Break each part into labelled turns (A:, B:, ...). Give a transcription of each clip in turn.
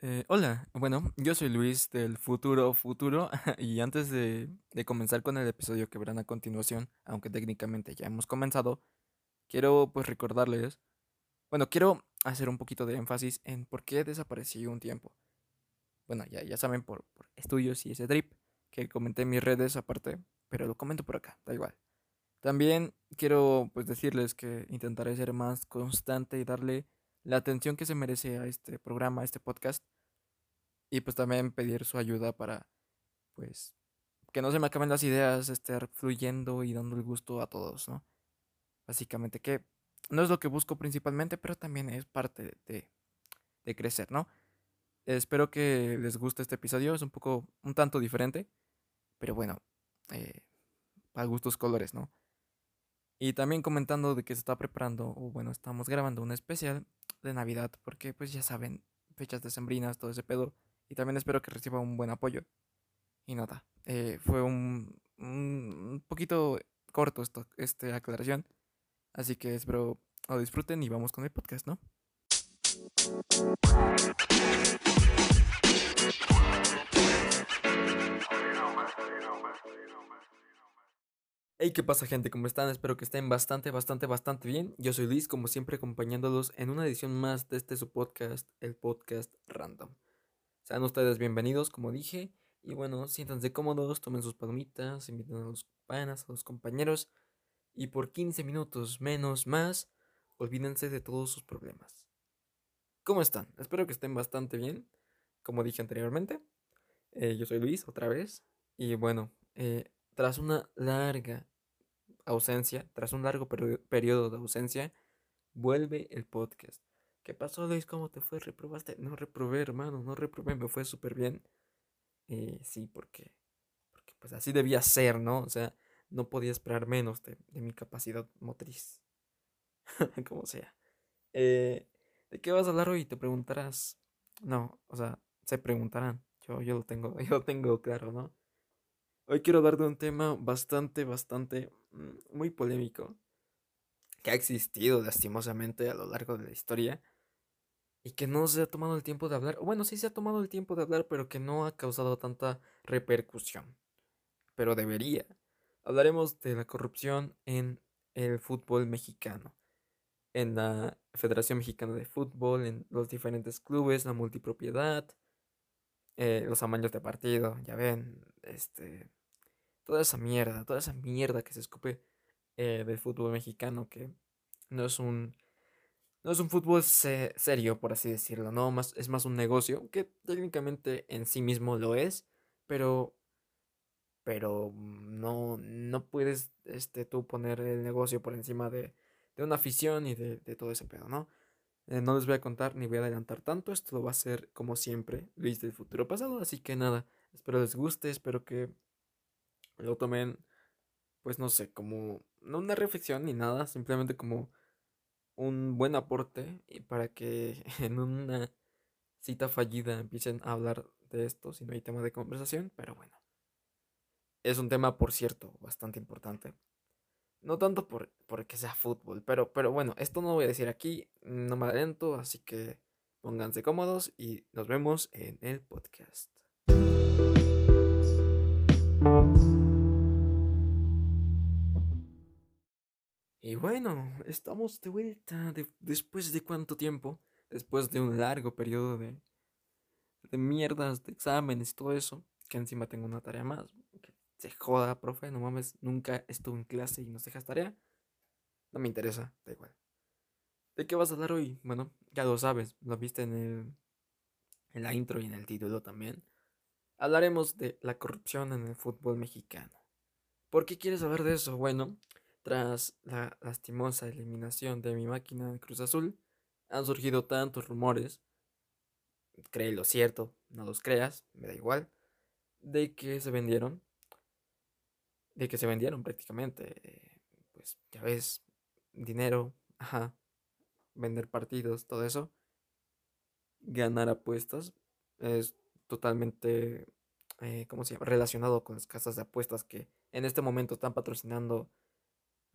A: Eh, hola, bueno, yo soy Luis del futuro futuro y antes de, comenzar con el episodio que verán a continuación, aunque técnicamente ya hemos comenzado, quiero pues recordarles, bueno, quiero hacer un poquito de énfasis en por qué desaparecí un tiempo. Bueno, ya, ya saben por, por estudios y ese drip que comenté en mis redes aparte, pero lo comento por acá, da igual. También quiero pues decirles que intentaré ser más constante y darle la atención que se merece a este programa, a este podcast y pues también pedir su ayuda para, pues, que no se me acaben las ideas, estar fluyendo y dando el gusto a todos, ¿no? Básicamente que no es lo que busco principalmente, pero también es parte de, de crecer, ¿no? Espero que les guste este episodio, es un poco, un tanto diferente, pero bueno, eh, a gustos colores, ¿no? Y también comentando de que se está preparando, o bueno, estamos grabando un especial de Navidad, porque pues ya saben, fechas decembrinas, todo ese pedo. Y también espero que reciba un buen apoyo. Y nada, eh, fue un, un poquito corto esto, esta aclaración. Así que espero lo disfruten y vamos con el podcast, ¿no? Hey, ¿qué pasa gente? ¿Cómo están? Espero que estén bastante, bastante, bastante bien. Yo soy Luis, como siempre, acompañándolos en una edición más de este su podcast, el podcast Random. Sean ustedes bienvenidos, como dije, y bueno, siéntanse cómodos, tomen sus palomitas, inviten a los panas, a los compañeros, y por 15 minutos menos más, olvídense de todos sus problemas. ¿Cómo están? Espero que estén bastante bien, como dije anteriormente. Eh, yo soy Luis, otra vez, y bueno, eh, tras una larga ausencia, tras un largo periodo de ausencia, vuelve el podcast. ¿Qué pasó, Luis? ¿Cómo te fue? ¿Reprobaste? No reprobé, hermano, no reprobé, me fue súper bien. Eh, sí, porque, porque pues así debía ser, ¿no? O sea, no podía esperar menos de, mi capacidad motriz. Como sea. Eh, ¿De qué vas a hablar hoy? Te preguntarás. No, o sea, se preguntarán. Yo, yo lo tengo, yo lo tengo claro, ¿no? Hoy quiero hablar de un tema bastante, bastante, mm, muy polémico, que ha existido lastimosamente a lo largo de la historia y que no se ha tomado el tiempo de hablar. Bueno, sí se ha tomado el tiempo de hablar, pero que no ha causado tanta repercusión. Pero debería. Hablaremos de la corrupción en el fútbol mexicano, en la Federación Mexicana de Fútbol, en los diferentes clubes, la multipropiedad, eh, los amaños de partido, ya ven, este, toda esa mierda, toda esa mierda que se escupe eh, del fútbol mexicano, que no es un, no es un fútbol serio, por así decirlo, no, más, es más un negocio, que técnicamente en sí mismo lo es, pero, pero no, no puedes este, tú poner el negocio por encima de, de una afición y de, de, todo ese pedo, ¿no? Eh, no les voy a contar ni voy a adelantar tanto, esto lo va a ser como siempre Luis del futuro pasado, así que nada, espero les guste, espero que lo tomen, pues no sé, como no una reflexión ni nada, simplemente como un buen aporte y para que en una cita fallida empiecen a hablar de esto si no hay tema de conversación, pero bueno. Es un tema, por cierto, bastante importante. No tanto por, porque sea fútbol, pero, pero bueno, esto no lo voy a decir aquí, no me adelanto, así que pónganse cómodos y nos vemos en el podcast. Y bueno, estamos de vuelta después de cuánto tiempo, después de un largo periodo de, de mierdas, de exámenes y todo eso, que encima tengo una tarea más. Se joda, profe, no mames, nunca estuve en clase y nos dejas tarea. No me interesa, da igual. ¿De qué vas a hablar hoy? Bueno, ya lo sabes, lo viste en, el, en la intro y en el título también. Hablaremos de la corrupción en el fútbol mexicano. ¿Por qué quieres hablar de eso? Bueno, tras la lastimosa eliminación de mi máquina de Cruz Azul, han surgido tantos rumores, lo cierto, no los creas, me da igual, de que se vendieron, de que se vendieron prácticamente, pues ya ves, dinero, ajá, vender partidos, todo eso, ganar apuestas, es totalmente, eh, ¿cómo se llama?, relacionado con las casas de apuestas que en este momento están patrocinando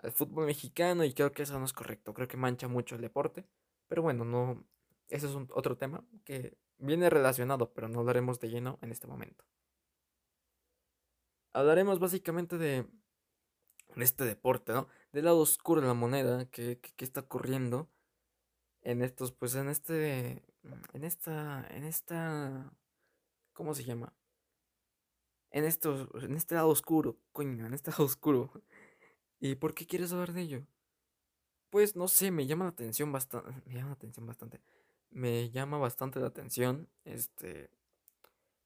A: al fútbol mexicano y creo que eso no es correcto, creo que mancha mucho el deporte, pero bueno, no, ese es un, otro tema que viene relacionado, pero no hablaremos de lleno en este momento. Hablaremos básicamente de este deporte, ¿no? Del lado oscuro de la moneda que, que, está ocurriendo en estos, pues en este, en esta, en esta, ¿cómo se llama? En estos, en este lado oscuro, coño, en este lado oscuro. ¿Y por qué quieres hablar de ello? Pues no sé, me llama la atención bastante, me llama la atención bastante, me llama bastante la atención, este,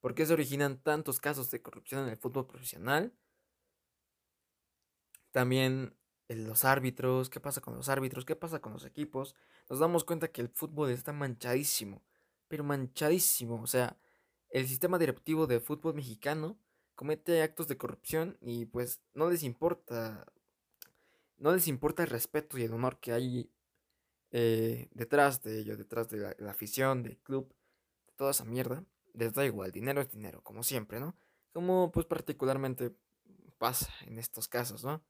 A: ¿por qué se originan tantos casos de corrupción en el fútbol profesional? También los árbitros, qué pasa con los árbitros, qué pasa con los equipos. Nos damos cuenta que el fútbol está manchadísimo, pero manchadísimo. O sea, el sistema directivo de fútbol mexicano comete actos de corrupción y pues no les importa, no les importa el respeto y el honor que hay eh, detrás de ello, detrás de la, afición, del club, de toda esa mierda. Les da igual, dinero es dinero, como siempre, ¿no? Como pues particularmente pasa en estos casos, ¿no?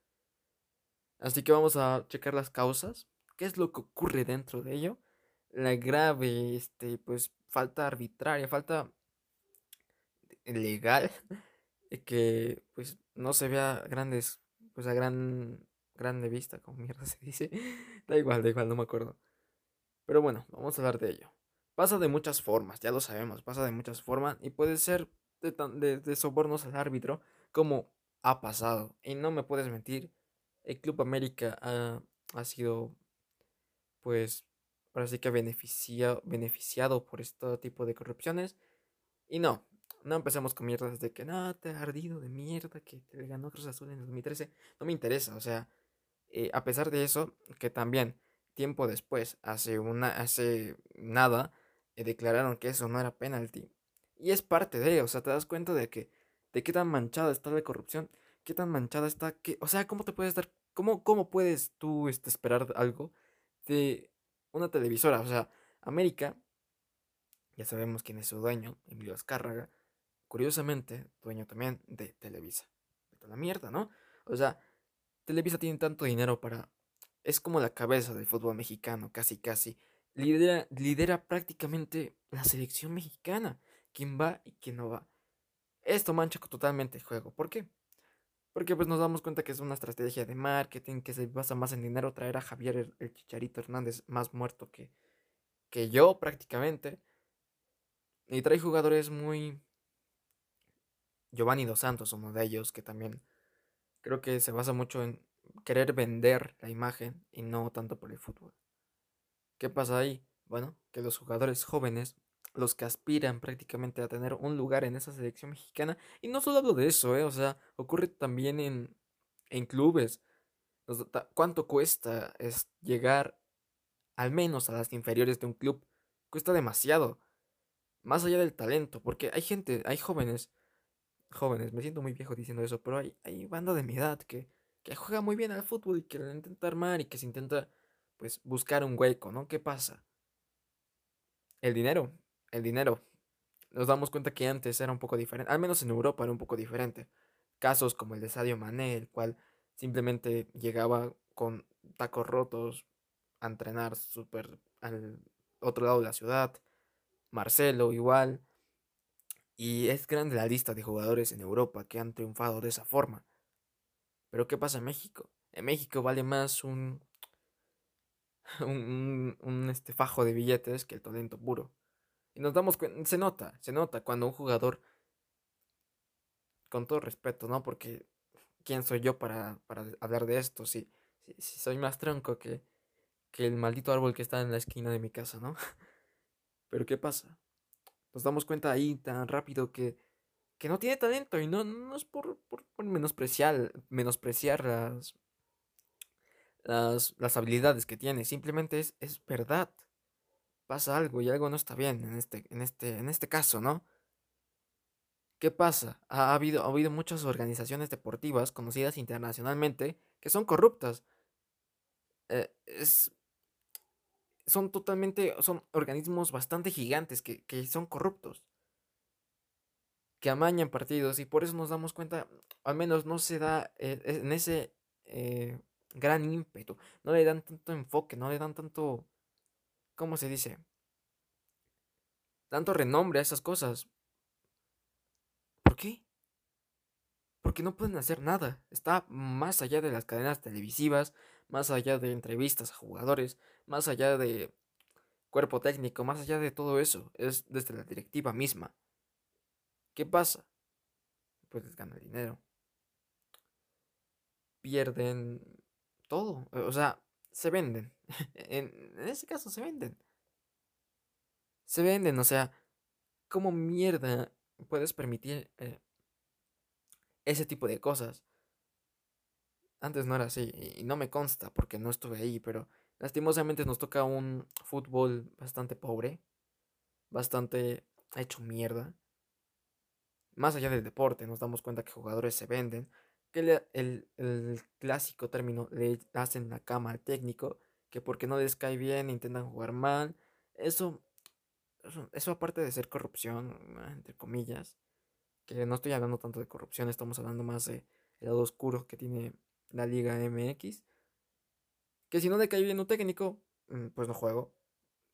A: Así que vamos a checar las causas. ¿Qué es lo que ocurre dentro de ello? La grave, este, pues, falta arbitraria, falta legal, que, pues, no se vea grandes, pues, a gran, grande vista, como mierda se dice. da igual, da igual, no me acuerdo. Pero bueno, vamos a hablar de ello. Pasa de muchas formas, ya lo sabemos, pasa de muchas formas y puede ser de, de, de sobornos al árbitro, como ha pasado. Y no me puedes mentir el Club América ha, sido, pues, ahora sí que beneficiado, beneficiado por este tipo de corrupciones. Y no, no empecemos con mierdas de que no, te ha ardido de mierda, que te ganó Cruz Azul en 2013. No me interesa, o sea, eh, a pesar de eso, que también tiempo después, hace, una, hace nada, eh, declararon que eso no era penalti. Y es parte de, o sea, te das cuenta de que, de qué tan manchada está la corrupción qué tan manchada está, que, o sea, ¿cómo te puedes dar, cómo, cómo puedes tú este, esperar algo de una televisora? O sea, América, ya sabemos quién es su dueño, Emilio Azcárraga, curiosamente, dueño también de Televisa. Vete la mierda, ¿no? O sea, Televisa tiene tanto dinero para... Es como la cabeza del fútbol mexicano, casi, casi. Lidera, lidera prácticamente la selección mexicana. Quién va y quién no va. Esto mancha totalmente el juego. ¿Por qué? Porque pues nos damos cuenta que es una estrategia de marketing que se basa más en dinero, traer a Javier el, Chicharito Hernández más muerto que, que yo prácticamente. Y trae jugadores muy... Giovanni Dos Santos, uno de ellos, que también creo que se basa mucho en querer vender la imagen y no tanto por el fútbol. ¿Qué pasa ahí? Bueno, que los jugadores jóvenes los que aspiran prácticamente a tener un lugar en esa selección mexicana. Y no solo de eso, ¿eh? o sea, ocurre también en, en clubes. ¿Cuánto cuesta es llegar al menos a las inferiores de un club? Cuesta demasiado. Más allá del talento, porque hay gente, hay jóvenes, jóvenes, me siento muy viejo diciendo eso, pero hay, hay banda de mi edad que, que juega muy bien al fútbol y que lo intenta armar y que se intenta, pues, buscar un hueco, ¿no? ¿Qué pasa? El dinero el dinero. Nos damos cuenta que antes era un poco diferente, al menos en Europa era un poco diferente. Casos como el de Sadio Mané, el cual simplemente llegaba con tacos rotos a entrenar súper al otro lado de la ciudad. Marcelo igual. Y es grande la lista de jugadores en Europa que han triunfado de esa forma. Pero ¿qué pasa en México? En México vale más un, un, un este fajo de billetes que el talento puro. Y nos damos cuenta, se nota, se nota cuando un jugador, con todo respeto, ¿no? Porque, ¿quién soy yo para, hablar de esto? Si, si, soy más tronco que, que el maldito árbol que está en la esquina de mi casa, ¿no? Pero ¿qué pasa? Nos damos cuenta ahí tan rápido que, que no tiene talento y no, no es por, por, menospreciar, menospreciar las, las, las habilidades que tiene, simplemente es, es verdad pasa algo y algo no está bien en este, en este, en este caso, ¿no? ¿Qué pasa? Ha habido, ha habido muchas organizaciones deportivas conocidas internacionalmente que son corruptas. Eh, es, son totalmente, son organismos bastante gigantes que, que, son corruptos. Que amañan partidos y por eso nos damos cuenta, al menos no se da eh, en ese eh, gran ímpetu, no le dan tanto enfoque, no le dan tanto ¿cómo se dice? tanto renombre a esas cosas. ¿Por qué? Porque no pueden hacer nada. Está más allá de las cadenas televisivas, más allá de entrevistas a jugadores, más allá de cuerpo técnico, más allá de todo eso. Es desde la directiva misma. ¿Qué pasa? Pues gana dinero. Pierden todo. O sea, se venden. en, en ese caso se venden. Se venden, o sea, ¿cómo mierda puedes permitir eh, ese tipo de cosas? Antes no era así y no me consta porque no estuve ahí, pero lastimosamente nos toca un fútbol bastante pobre, bastante hecho mierda. Más allá del deporte, nos damos cuenta que jugadores se venden, que el, el, clásico término le hacen la cama al técnico, que porque no les cae bien intentan jugar mal. Eso, eso, eso aparte de ser corrupción, entre comillas, que no estoy hablando tanto de corrupción, estamos hablando más de el lado oscuro que tiene la Liga MX. Que si no le cae bien un técnico, mm, pues no juego.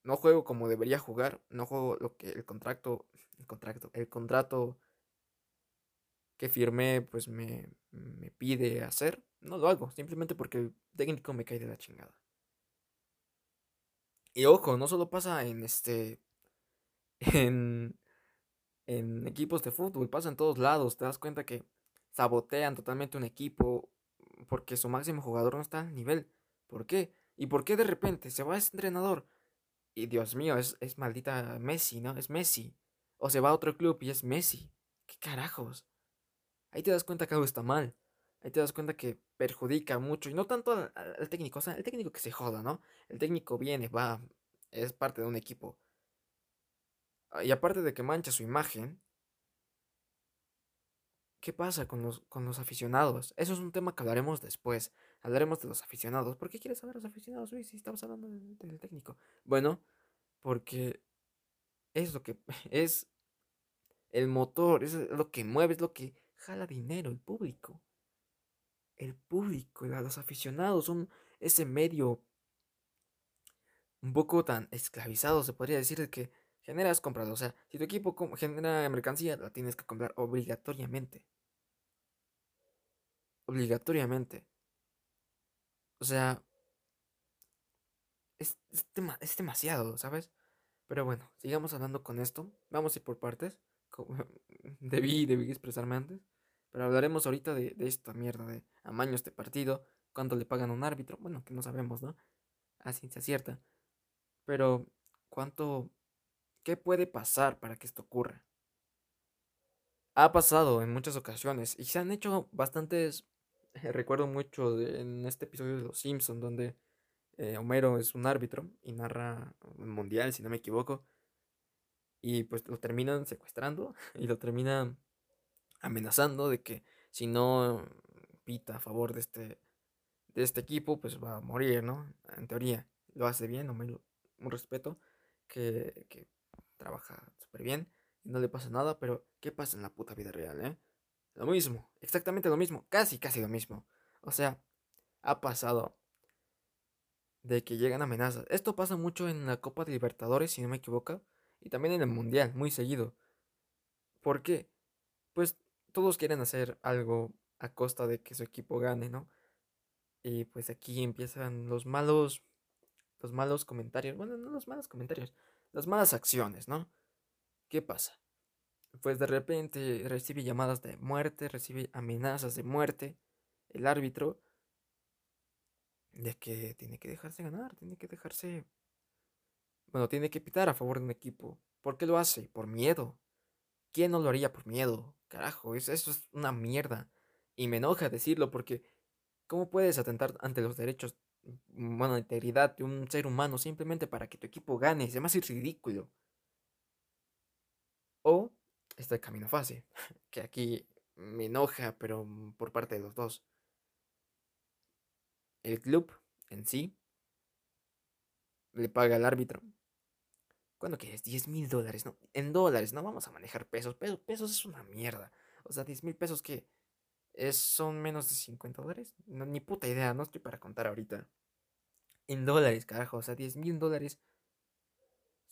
A: No juego como debería jugar. No juego lo que el contrato. El contrato. El contrato que firmé, pues me, me pide hacer. No lo hago. Simplemente porque el técnico me cae de la chingada. Y ojo, no solo pasa en este. En. En equipos de fútbol, pasa en todos lados. Te das cuenta que sabotean totalmente un equipo porque su máximo jugador no está al nivel. ¿Por qué? ¿Y por qué de repente se va ese entrenador? Y Dios mío, es, es maldita Messi, ¿no? Es Messi. O se va a otro club y es Messi. ¿Qué carajos? Ahí te das cuenta que algo está mal. Ahí te das cuenta que perjudica mucho. Y no tanto al, técnico. O sea, el técnico que se joda, ¿no? El técnico viene, va. Es parte de un equipo. Y aparte de que mancha su imagen, ¿Qué pasa con los, con los aficionados? Eso es un tema que hablaremos después. Hablaremos de los aficionados. ¿Por qué quieres saber de los aficionados, Luis? Si estamos hablando del, técnico. Bueno, porque es lo que es el motor, es lo que mueve, es lo que jala dinero, el público. El público, los aficionados son ese medio un poco tan esclavizado, se podría decir, que generas comprado. O sea, si tu equipo genera mercancía, la tienes que comprar obligatoriamente obligatoriamente. O sea, es, es, demasiado, ¿sabes? Pero bueno, sigamos hablando con esto. Vamos a ir por partes. debí, debí expresarme antes. Pero hablaremos ahorita de, de esta mierda de amaños de partido. Cuánto le pagan a un árbitro. Bueno, que no sabemos, ¿no? A ciencia cierta. Pero, ¿cuánto... ¿Qué puede pasar para que esto ocurra? Ha pasado en muchas ocasiones y se han hecho bastantes recuerdo mucho en este episodio de Los Simpsons, donde eh, Homero es un árbitro y narra un mundial, si no me equivoco. Y pues lo terminan secuestrando y lo terminan amenazando de que si no pita a favor de este, de este equipo, pues va a morir, ¿no? En teoría, lo hace bien, Homero, un respeto, que, que trabaja súper bien y no le pasa nada, pero ¿qué pasa en la puta vida real, eh? Lo mismo, exactamente lo mismo, casi, casi lo mismo. O sea, ha pasado de que llegan amenazas. Esto pasa mucho en la Copa de Libertadores, si no me equivoco, y también en el Mundial, muy seguido. ¿Por qué? Pues todos quieren hacer algo a costa de que su equipo gane, ¿no? Y pues aquí empiezan los malos, los malos comentarios, bueno, no los malos comentarios, las malas acciones, ¿no? ¿Qué pasa? Pues de repente recibe llamadas de muerte, recibe amenazas de muerte, el árbitro, de que tiene que dejarse ganar, tiene que dejarse, bueno, tiene que pitar a favor de un equipo. ¿Por qué lo hace? Por miedo. ¿Quién no lo haría por miedo? Carajo, eso, es una mierda. Y me enoja decirlo porque ¿cómo puedes atentar ante los derechos, bueno, la integridad de un ser humano simplemente para que tu equipo gane? Se me ridículo. Está el camino fácil, que aquí me enoja, pero por parte de los dos. El club en sí le paga al árbitro. ¿Cuándo quieres? 10 mil dólares, no, en dólares, no vamos a manejar pesos. Pesos, pesos es una mierda. O sea, 10 mil pesos que son menos de 50 dólares. Ni puta idea, no estoy para contar ahorita. En dólares, carajo. O sea, 10 mil dólares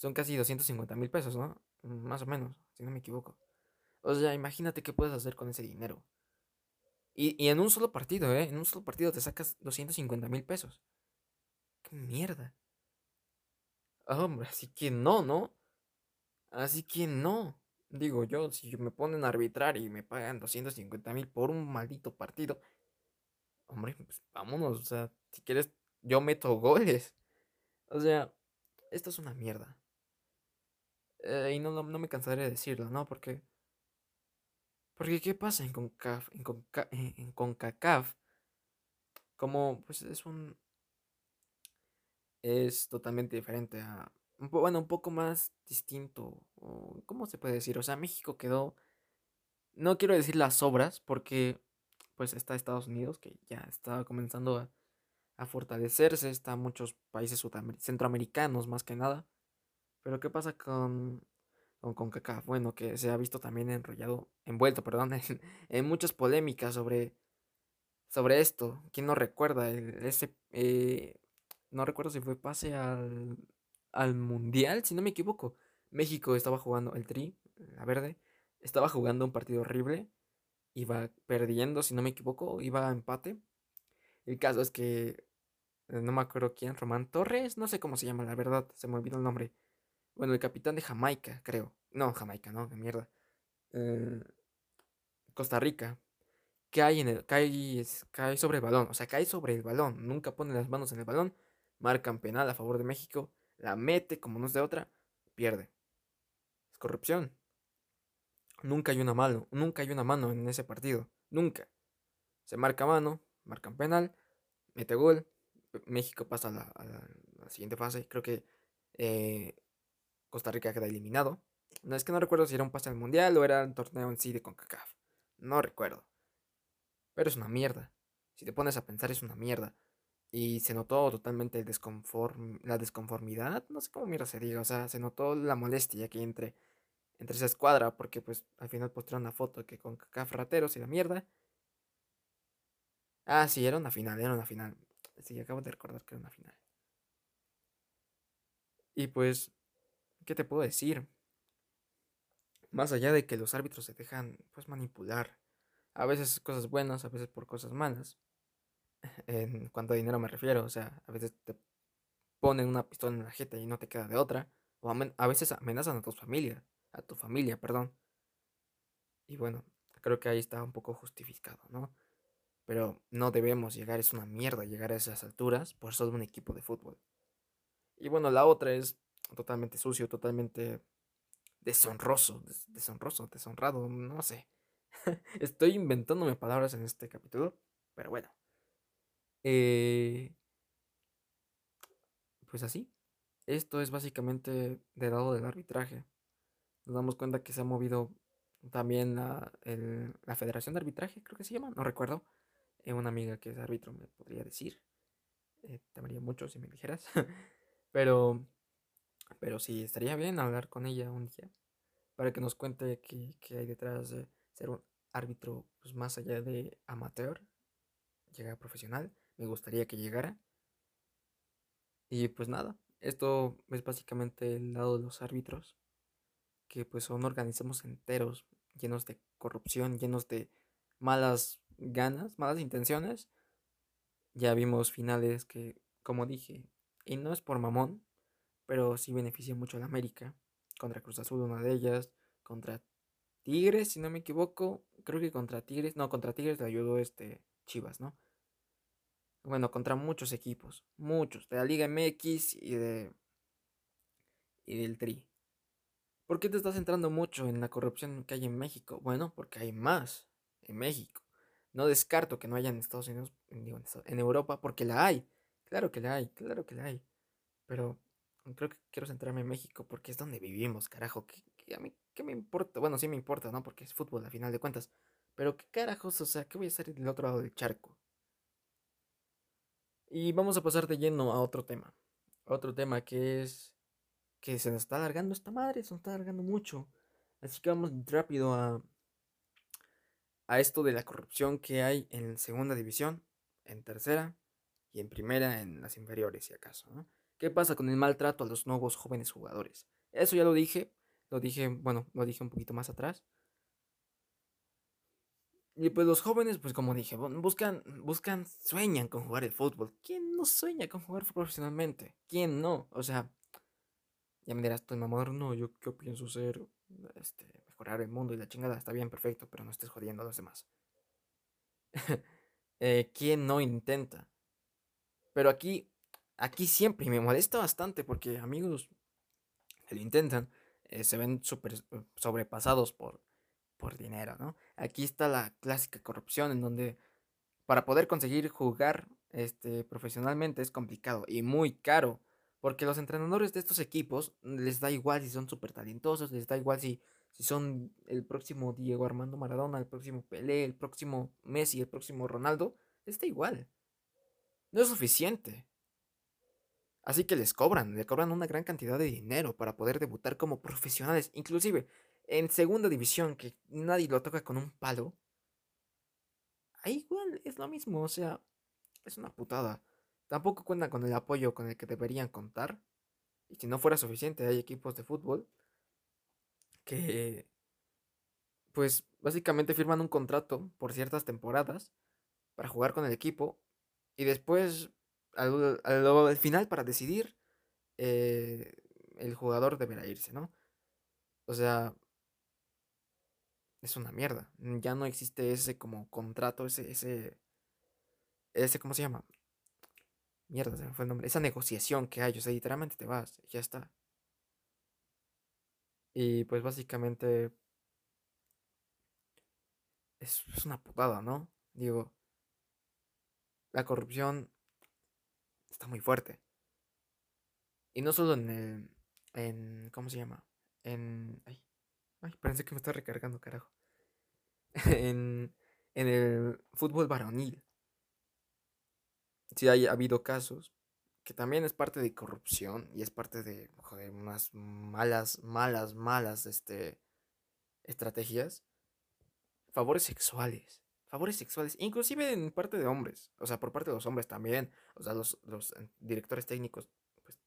A: son casi 250 mil pesos, ¿no? Más o menos, si no me equivoco. O sea, imagínate qué puedes hacer con ese dinero. Y, en un solo partido, ¿eh? En un solo partido te sacas 250 mil pesos. ¡Qué mierda! Hombre, así que no, ¿no? Así que no. Digo yo, si me ponen a arbitrar y me pagan 250 mil por un maldito partido, hombre, pues vámonos. O sea, si quieres, yo meto goles. O sea, esto es una mierda. Eh, y no, no, me cansaré de decirlo, ¿no? Porque. Porque, ¿qué pasa en CONCACAF? En, en CONCACAF, como, pues es un. Es totalmente diferente a. Bueno, un poco más distinto. ¿Cómo se puede decir? O sea, México quedó. No quiero decir las obras, porque. Pues está Estados Unidos, que ya está comenzando a, a fortalecerse. Está muchos países centroamericanos, más que nada pero ¿qué pasa con, con CONCACAF? Bueno, que se ha visto también enrollado, envuelto, perdón, en, muchas polémicas sobre, sobre esto. ¿Quién no recuerda? ese, eh, no recuerdo si fue pase al, al Mundial, si no me equivoco. México estaba jugando, el Tri, la verde, estaba jugando un partido horrible. Iba perdiendo, si no me equivoco, iba a empate. El caso es que eh, no me acuerdo quién, Román Torres, no sé cómo se llama, la verdad, se me olvidó el nombre. Bueno, el capitán de Jamaica, creo. No, Jamaica, no, qué mierda. Eh, Costa Rica. Cae, en el, cae, cae sobre el balón. O sea, cae sobre el balón. Nunca pone las manos en el balón. Marcan penal a favor de México. La mete como no es de otra. Pierde. Es corrupción. Nunca hay una mano. Nunca hay una mano en ese partido. Nunca. Se marca mano. Marcan penal. Mete gol. México pasa a la, siguiente fase. Creo que eh, Costa Rica queda eliminado. No es que no recuerdo si era un pase al mundial o era un torneo en sí de CONCACAF. No recuerdo. Pero es una mierda. Si te pones a pensar, es una mierda. Y se notó totalmente la desconformidad. No sé cómo mierda se diga. O sea, se notó la molestia que entre, entre esa escuadra. Porque pues al final postraron una foto que con CAF rateros y la mierda. Ah, sí, era una final, era una final. Sí, acabo de recordar que era una final. Y pues ¿Qué te puedo decir? Más allá de que los árbitros se dejan pues manipular. A veces cosas buenas, a veces por cosas malas. En cuanto a dinero me refiero, o sea, a veces te ponen una pistola en la jeta y no te queda de otra. O a veces amenazan a tu familia, a tu familia, perdón. Y bueno, creo que ahí está un poco justificado, ¿no? Pero no debemos llegar, es una mierda llegar a esas alturas por solo un equipo de fútbol. Y bueno, la otra es totalmente sucio, totalmente deshonroso, deshonroso, deshonrado, no sé. Estoy inventándome palabras en este capítulo, pero bueno. Eh, pues así. Esto es básicamente de lado del arbitraje. Nos damos cuenta que se ha movido también la, la Federación de Arbitraje, creo que se llama, no recuerdo. Eh, una amiga que es árbitro me podría decir. Eh, te amaría mucho si me dijeras. pero pero sí, estaría bien hablar con ella un día para que nos cuente qué, hay detrás de ser un árbitro pues, más allá de amateur, llegar profesional. Me gustaría que llegara. Y pues nada, esto es básicamente el lado de los árbitros, que pues son organismos enteros, llenos de corrupción, llenos de malas ganas, malas intenciones. Ya vimos finales que, como dije, y no es por mamón, pero sí beneficia mucho a la América. Contra Cruz Azul, una de ellas. Contra Tigres, si no me equivoco. Creo que contra Tigres. No, contra Tigres le ayudó este Chivas, ¿no? Bueno, contra muchos equipos. Muchos. De la Liga MX y de. y del Tri. ¿Por qué te estás centrando mucho en la corrupción que hay en México? Bueno, porque hay más en México. No descarto que no haya en Estados Unidos, en Europa, porque la hay. Claro que la hay, claro que la hay. Pero creo que quiero centrarme en México porque es donde vivimos, carajo. Que, a mí, ¿qué me importa? Bueno, sí me importa, ¿no? Porque es fútbol, a final de cuentas. Pero qué carajos, o sea, ¿qué voy a hacer del otro lado del charco? Y vamos a pasar de lleno a otro tema. Otro tema que es que se nos está alargando esta madre, se nos está alargando mucho. Así que vamos rápido a, a esto de la corrupción que hay en segunda división, en tercera y en primera en las inferiores, si acaso, ¿no? ¿Qué pasa con el maltrato a los nuevos jóvenes jugadores? Eso ya lo dije, lo dije, bueno, lo dije un poquito más atrás. Y pues los jóvenes, pues como dije, buscan, buscan, sueñan con jugar el fútbol. ¿Quién no sueña con jugar profesionalmente? ¿Quién no? O sea, ya me dirás, tu mamador, no, yo qué pienso ser, este, mejorar el mundo y la chingada, está bien, perfecto, pero no estés jodiendo a los demás. eh, ¿Quién no intenta? Pero aquí, aquí siempre, y me molesta bastante porque amigos que lo intentan, eh, se ven super, eh, sobrepasados por, por dinero, ¿no? Aquí está la clásica corrupción en donde para poder conseguir jugar este, profesionalmente es complicado y muy caro. Porque los entrenadores de estos equipos les da igual si son súper talentosos, les da igual si, si son el próximo Diego Armando Maradona, el próximo Pelé, el próximo Messi, el próximo Ronaldo, les da igual. No es suficiente. Así que les cobran, le cobran una gran cantidad de dinero para poder debutar como profesionales. Inclusive en segunda división, que nadie lo toca con un palo. Ahí igual es lo mismo, o sea, es una putada. Tampoco cuentan con el apoyo con el que deberían contar. Y si no fuera suficiente, hay equipos de fútbol que, pues, básicamente firman un contrato por ciertas temporadas para jugar con el equipo. Y después, al, final, para decidir, eh, el jugador deberá irse, ¿no? O sea, es una mierda. Ya no existe ese como contrato, ese, ese, ese, ¿cómo se llama? Mierda, se me fue el nombre. Esa negociación que hay, o sea, literalmente te vas, ya está. Y pues básicamente es, una putada, ¿no? Digo, la corrupción está muy fuerte. Y no solo en el, en, ¿cómo se llama? En, ay, ay, que me está recargando, carajo. en, en el fútbol varonil sí hay ha habido casos que también es parte de corrupción y es parte de, joder, unas malas, malas, malas, este, estrategias. Favores sexuales. Favores sexuales. Inclusive en parte de hombres. O sea, por parte de los hombres también. O sea, los, los eh, directores técnicos, pues,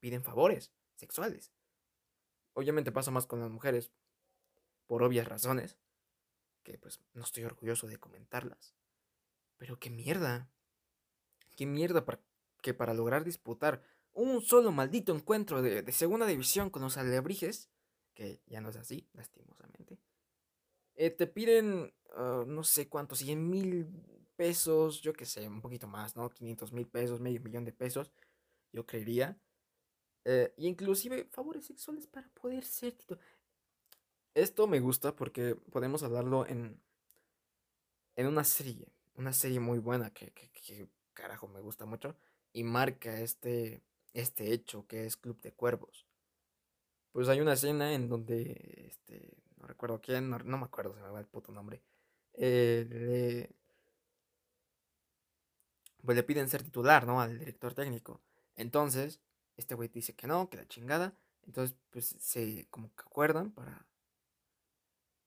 A: piden favores sexuales. Obviamente pasa más con las mujeres. Por obvias razones. Que pues no estoy orgulloso de comentarlas. Pero qué mierda. ¿Qué mierda que para lograr disputar un solo maldito encuentro de, segunda división con los alebrijes, que ya no es así, lastimosamente, eh, te piden, ah, no sé cuántos, 100 mil pesos, yo qué sé, un poquito más, ¿no? 500 mil pesos, medio millón de pesos, yo creería. Eh, y inclusive favores sexuales para poder ser titular. Esto me gusta porque podemos hablarlo en, en una serie, una serie muy buena que, que, que carajo, me gusta mucho, y marca este, este hecho que es Club de Cuervos. Pues hay una escena en donde, este, no recuerdo quién, no, me acuerdo, se me va el puto nombre, eh, le, pues le piden ser titular, ¿no? Al director técnico. Entonces, este güey dice que no, que la chingada. Entonces, pues se como que acuerdan para,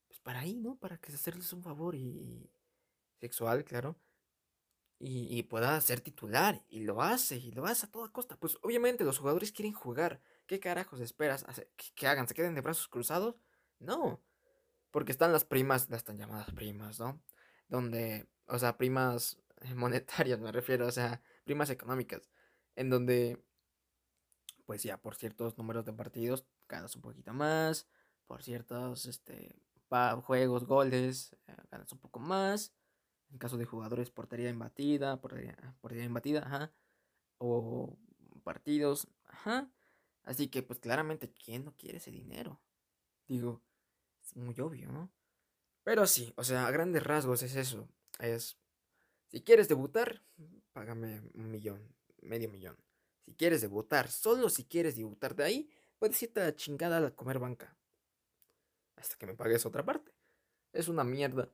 A: pues para ahí, ¿no? Para que hacerles un favor y sexual, claro y, pueda ser titular. Y lo hace, y lo hace a toda costa. Pues obviamente los jugadores quieren jugar. ¿Qué carajos esperas que, hagan? ¿Se queden de brazos cruzados? No. Porque están las primas, las tan llamadas primas, ¿no? Donde, o sea, primas monetarias me refiero, o sea, primas económicas. En donde, pues ya, por ciertos números de partidos ganas un poquito más. Por ciertos, este, juegos, goles, eh, ganas un poco más. En caso de jugadores, portería embatida, portería, portería embatida, ajá. O partidos, ajá. Así que, pues claramente, ¿quién no quiere ese dinero? Digo, es muy obvio, ¿no? Pero sí, o sea, a grandes rasgos es eso. Es, si quieres debutar, págame un millón, medio millón. Si quieres debutar, solo si quieres debutar de ahí, puedes irte a la chingada a comer banca. Hasta que me pagues otra parte. Es una mierda.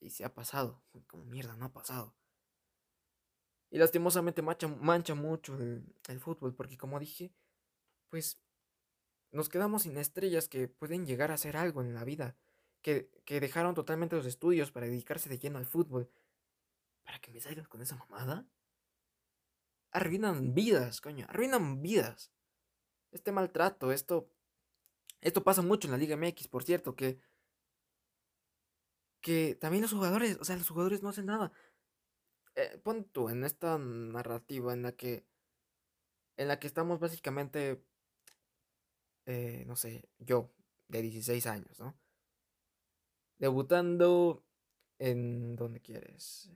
A: Y se ha pasado. Como mierda, no ha pasado. Y lastimosamente mancha, mancha mucho el, fútbol. Porque como dije, pues nos quedamos sin estrellas que pueden llegar a hacer algo en la vida. Que, que dejaron totalmente los estudios para dedicarse de lleno al fútbol. ¿Para que me salgas con esa mamada? arruinan vidas, coño, arruinan vidas. Este maltrato, esto esto pasa mucho en la Liga MX, por cierto, que que también los jugadores, o sea, los jugadores no hacen nada. Eh, pon tú en esta narrativa en la que en la que estamos básicamente eh, no sé, yo de 16 años, ¿no? Debutando en ¿dónde quieres?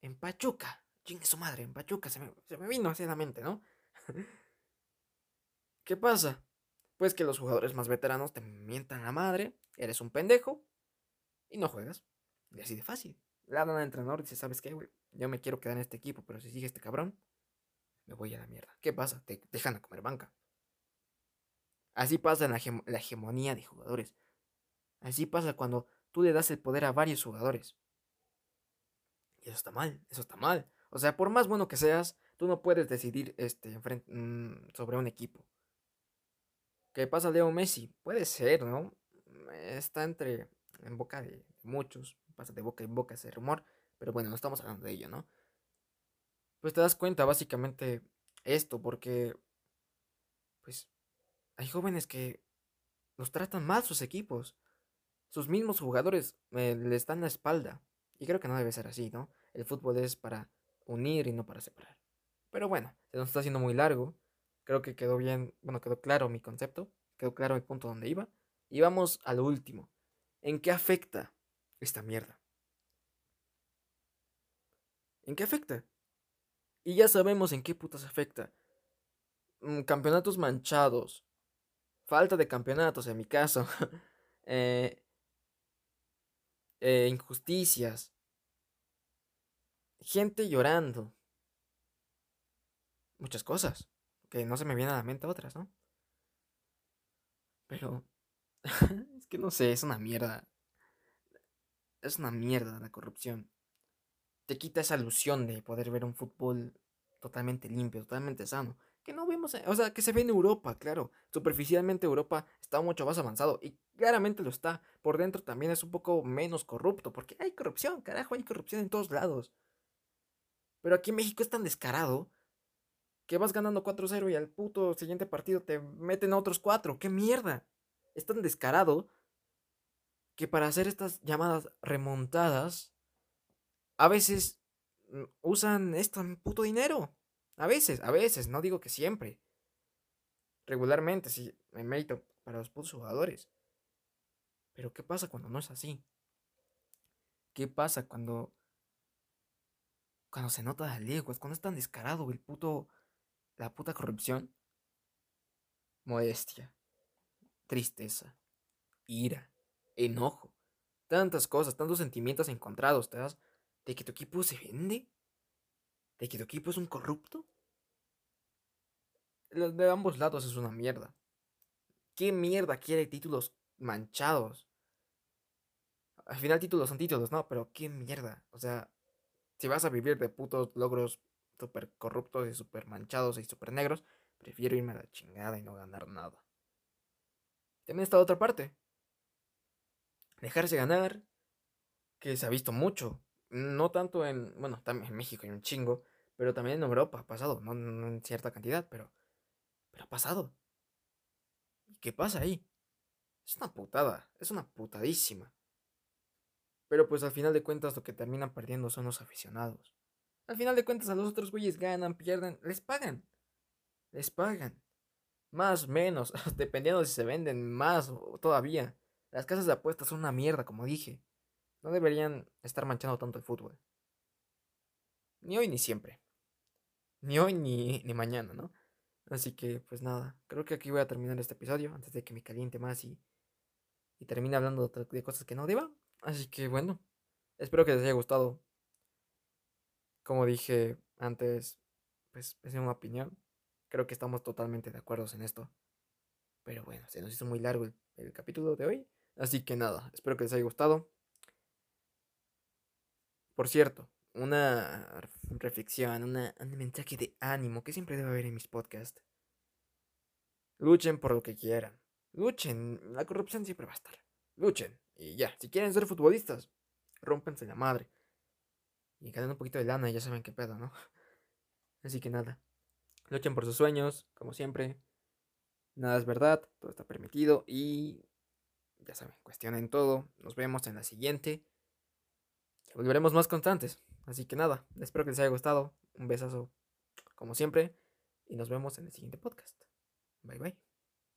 A: En, Pachuca. Chingue su madre, en Pachuca se me, se me vino hacia la mente, ¿no? ¿Qué pasa? Pues que los jugadores más veteranos te mientan la madre, eres un pendejo y no juegas. Y así de fácil. Le dan al entrenador y dice, ¿sabes qué, güey? Yo me quiero quedar en este equipo, pero si sigue este cabrón, me voy a la mierda. ¿Qué pasa? Te dejan a comer banca. Así pasa la, la hegemonía de jugadores. Así pasa cuando tú le das el poder a varios jugadores. Y eso está mal, eso está mal. O sea, por más bueno que seas, tú no puedes decidir este, mm, sobre un equipo. ¿Qué pasa Leo Messi? Puede ser, ¿no? Está entre en boca de muchos, pasa de boca en boca ese rumor, pero bueno, no estamos hablando de ello, ¿no? Pues te das cuenta básicamente esto, porque pues hay jóvenes que los tratan mal sus equipos. Sus mismos jugadores eh, les dan la espalda. Y creo que no debe ser así, ¿no? El fútbol es para unir y no para separar. Pero bueno, se nos está haciendo muy largo. Creo que quedó bien, bueno, quedó claro mi concepto, quedó claro el punto donde iba. Y vamos a lo último. ¿En qué afecta esta mierda? ¿En qué afecta? Y ya sabemos en qué putas afecta. Mm, campeonatos manchados. Falta de campeonatos, en mi caso. Eh, eh, injusticias. Gente llorando. Muchas cosas que no se me vienen a la mente otras, ¿no? Pero es que no sé, es una mierda. Es una mierda la corrupción. Te quita esa ilusión de poder ver un fútbol totalmente limpio, totalmente sano. Que no vemos, o sea, que se ve en Europa, claro. Superficialmente Europa está mucho más avanzado y claramente lo está. Por dentro también es un poco menos corrupto, porque hay corrupción, carajo, hay corrupción en todos lados. Pero aquí en México es tan descarado que vas ganando 4-0 y al puto siguiente partido te meten a otros 4. ¡Qué mierda! Es tan descarado que para hacer estas llamadas remontadas, a veces mm, usan esto en puto dinero. A veces, a veces, no digo que siempre. Regularmente, sí, me mérito para los putos jugadores. Pero ¿qué pasa cuando no es así? ¿Qué pasa cuando cuando se nota de leguas, cuando es tan descarado el puto la puta corrupción, modestia, tristeza, ira, enojo, tantas cosas, tantos sentimientos encontrados, ¿te das? ¿De que tu equipo se vende? ¿De que tu equipo es un corrupto? De ambos lados es una mierda. ¿Qué mierda quiere títulos manchados? Al final títulos son títulos, ¿no? Pero qué mierda. O sea, si vas a vivir de putos logros súper corruptos y súper manchados y súper negros, prefiero irme a la chingada y no ganar nada. También está otra parte. Dejarse ganar, que se ha visto mucho. No tanto en, bueno, también en México y un chingo, pero también en Europa ha pasado, no, en cierta cantidad, pero, pero ha pasado. ¿Y qué pasa ahí? Es una putada, es una putadísima. Pero pues al final de cuentas lo que terminan perdiendo son los aficionados. Al final de cuentas a los otros güeyes ganan, pierden, les pagan. Les pagan. Más, menos, dependiendo si se venden más todavía. Las casas de apuestas son una mierda, como dije. No deberían estar manchando tanto el fútbol. Ni hoy ni siempre. Ni hoy ni, ni mañana, ¿no? Así que, pues nada, creo que aquí voy a terminar este episodio antes de que me caliente más y, y termine hablando de cosas que no deba. Así que bueno, espero que les haya gustado como dije antes, pues es una opinión. Creo que estamos totalmente de acuerdo en esto. Pero bueno, se nos hizo muy largo el, capítulo de hoy. Así que nada, espero que les haya gustado. Por cierto, una reflexión, una, un mensaje de ánimo que siempre debe haber en mis podcasts. Luchen por lo que quieran. Luchen, la corrupción siempre va a estar. Luchen. Y ya, si quieren ser futbolistas, rómpense la madre. y ganen un poquito de lana, ya saben qué pedo, ¿no? Así que nada, luchen por sus sueños, como siempre. Nada es verdad, todo está permitido y ya saben, cuestionen todo. Nos vemos en la siguiente. Volveremos más constantes. Así que nada, espero que les haya gustado. Un besazo como siempre y nos vemos en el siguiente podcast. Bye bye.